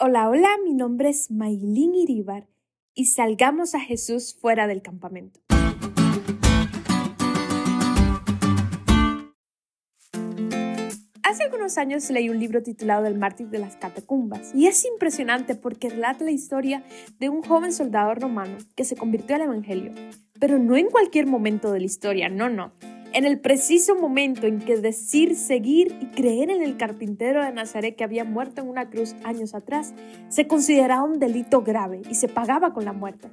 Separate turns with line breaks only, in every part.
Hola, hola, mi nombre es Maylin Iribar y salgamos a Jesús fuera del campamento. Hace algunos años leí un libro titulado El mártir de las catacumbas y es impresionante porque relata la historia de un joven soldado romano que se convirtió al Evangelio, pero no en cualquier momento de la historia, no, no en el preciso momento en que decir, seguir y creer en el carpintero de Nazaret que había muerto en una cruz años atrás se consideraba un delito grave y se pagaba con la muerte.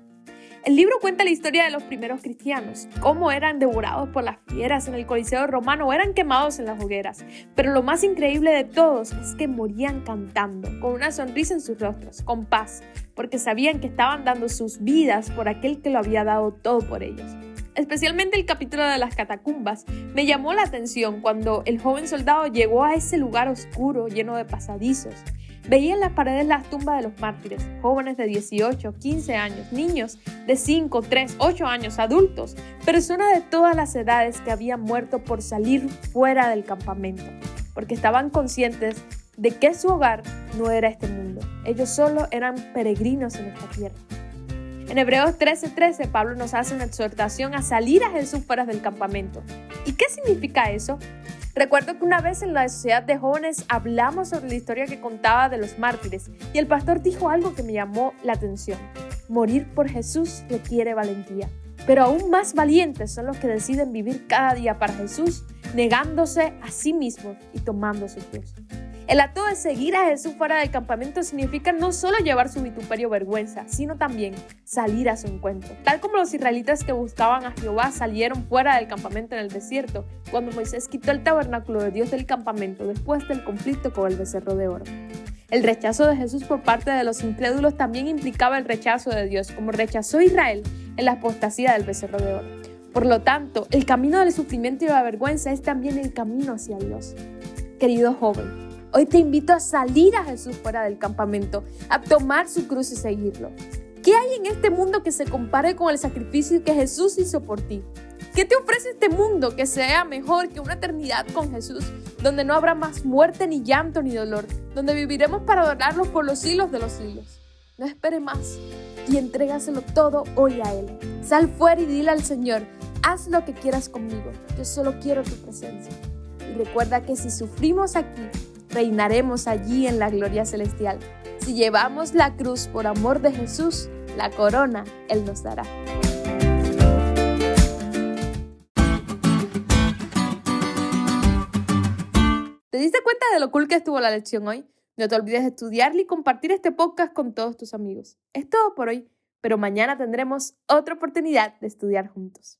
El libro cuenta la historia de los primeros cristianos, cómo eran devorados por las fieras en el Coliseo romano o eran quemados en las hogueras. Pero lo más increíble de todos es que morían cantando, con una sonrisa en sus rostros, con paz, porque sabían que estaban dando sus vidas por aquel que lo había dado todo por ellos. Especialmente el capítulo de las catacumbas me llamó la atención cuando el joven soldado llegó a ese lugar oscuro lleno de pasadizos. Veía en las paredes las tumbas de los mártires, jóvenes de 18, 15 años, niños de 5, 3, 8 años, adultos, personas de todas las edades que habían muerto por salir fuera del campamento, porque estaban conscientes de que su hogar no era este mundo. Ellos solo eran peregrinos en esta tierra. En Hebreos 13:13 Pablo nos hace una exhortación a salir a Jesús fuera del campamento. ¿Y qué significa eso? Recuerdo que una vez en la sociedad de jóvenes hablamos sobre la historia que contaba de los mártires y el pastor dijo algo que me llamó la atención. Morir por Jesús requiere valentía, pero aún más valientes son los que deciden vivir cada día para Jesús, negándose a sí mismos y tomando su cruz. El acto de seguir a Jesús fuera del campamento significa no solo llevar su vituperio vergüenza, sino también salir a su encuentro. Tal como los israelitas que buscaban a Jehová salieron fuera del campamento en el desierto, cuando Moisés quitó el tabernáculo de Dios del campamento después del conflicto con el becerro de oro. El rechazo de Jesús por parte de los incrédulos también implicaba el rechazo de Dios, como rechazó Israel en la apostasía del becerro de oro. Por lo tanto, el camino del sufrimiento y la vergüenza es también el camino hacia Dios. Querido joven, Hoy te invito a salir a Jesús fuera del campamento, a tomar su cruz y seguirlo. ¿Qué hay en este mundo que se compare con el sacrificio que Jesús hizo por ti? ¿Qué te ofrece este mundo que sea mejor que una eternidad con Jesús, donde no habrá más muerte, ni llanto, ni dolor, donde viviremos para adorarlo por los siglos de los siglos? No espere más y entrégaselo todo hoy a Él. Sal fuera y dile al Señor, haz lo que quieras conmigo, yo solo quiero tu presencia. Y recuerda que si sufrimos aquí, reinaremos allí en la gloria celestial. Si llevamos la cruz por amor de Jesús, la corona Él nos dará. ¿Te diste cuenta de lo cool que estuvo la lección hoy? No te olvides de estudiarla y compartir este podcast con todos tus amigos. Es todo por hoy, pero mañana tendremos otra oportunidad de estudiar juntos.